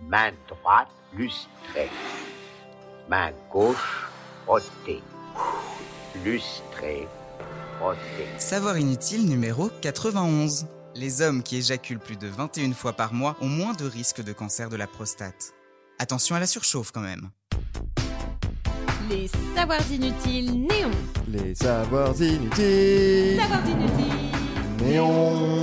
Main droite lustrée. Main gauche frottée. Lustrée, frottée. Savoir inutile numéro 91. Les hommes qui éjaculent plus de 21 fois par mois ont moins de risques de cancer de la prostate. Attention à la surchauffe quand même. Les savoirs inutiles néons. Les savoirs inutiles. Savoirs inutiles. Néon.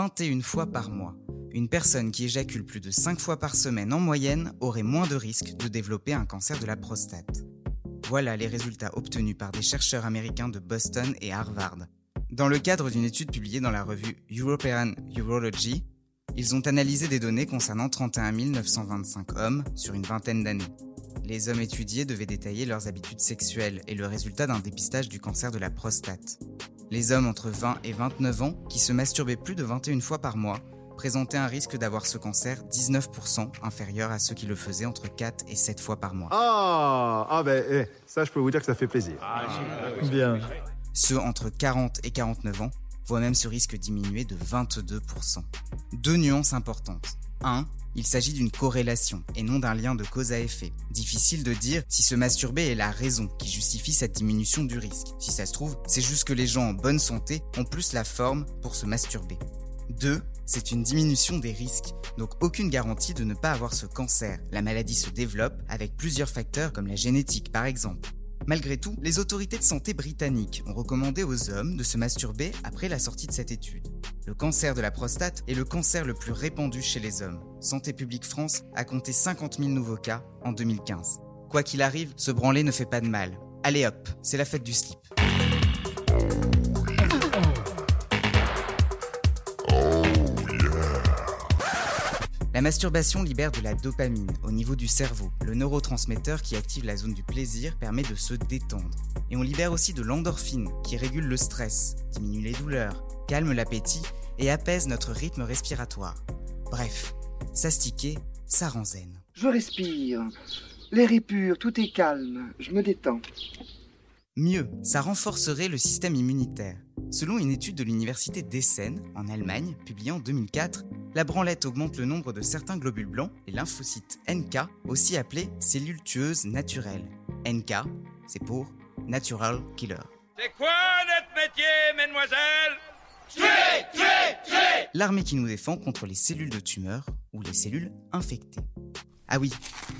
21 fois par mois. Une personne qui éjacule plus de 5 fois par semaine en moyenne aurait moins de risques de développer un cancer de la prostate. Voilà les résultats obtenus par des chercheurs américains de Boston et Harvard. Dans le cadre d'une étude publiée dans la revue European Urology, ils ont analysé des données concernant 31 925 hommes sur une vingtaine d'années. Les hommes étudiés devaient détailler leurs habitudes sexuelles et le résultat d'un dépistage du cancer de la prostate. Les hommes entre 20 et 29 ans qui se masturbaient plus de 21 fois par mois présentaient un risque d'avoir ce cancer 19% inférieur à ceux qui le faisaient entre 4 et 7 fois par mois. Ah, ah ben, eh, ça, je peux vous dire que ça fait plaisir. Bien. Ceux entre 40 et 49 ans voient même ce risque diminuer de 22%. Deux nuances importantes. 1. Il s'agit d'une corrélation et non d'un lien de cause à effet. Difficile de dire si se masturber est la raison qui justifie cette diminution du risque. Si ça se trouve, c'est juste que les gens en bonne santé ont plus la forme pour se masturber. 2. C'est une diminution des risques, donc aucune garantie de ne pas avoir ce cancer. La maladie se développe avec plusieurs facteurs comme la génétique par exemple. Malgré tout, les autorités de santé britanniques ont recommandé aux hommes de se masturber après la sortie de cette étude. Le cancer de la prostate est le cancer le plus répandu chez les hommes. Santé publique France a compté 50 000 nouveaux cas en 2015. Quoi qu'il arrive, se branler ne fait pas de mal. Allez hop, c'est la fête du slip. La masturbation libère de la dopamine au niveau du cerveau. Le neurotransmetteur qui active la zone du plaisir permet de se détendre. Et on libère aussi de l'endorphine qui régule le stress, diminue les douleurs, calme l'appétit et apaise notre rythme respiratoire. Bref, s'astiquer, ça rend zen. Je respire. L'air est pur, tout est calme. Je me détends. Mieux, ça renforcerait le système immunitaire. Selon une étude de l'université d'Essen, en Allemagne, publiée en 2004, la branlette augmente le nombre de certains globules blancs, les lymphocytes NK, aussi appelés cellules tueuses naturelles. NK, c'est pour Natural Killer. C'est quoi notre métier, mesdemoiselles? L'armée qui nous défend contre les cellules de tumeur ou les cellules infectées. Ah oui,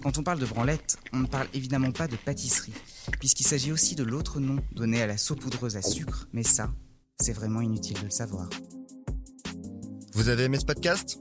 quand on parle de branlette, on ne parle évidemment pas de pâtisserie, puisqu'il s'agit aussi de l'autre nom donné à la saupoudreuse à sucre, mais ça, c'est vraiment inutile de le savoir. Vous avez aimé ce podcast?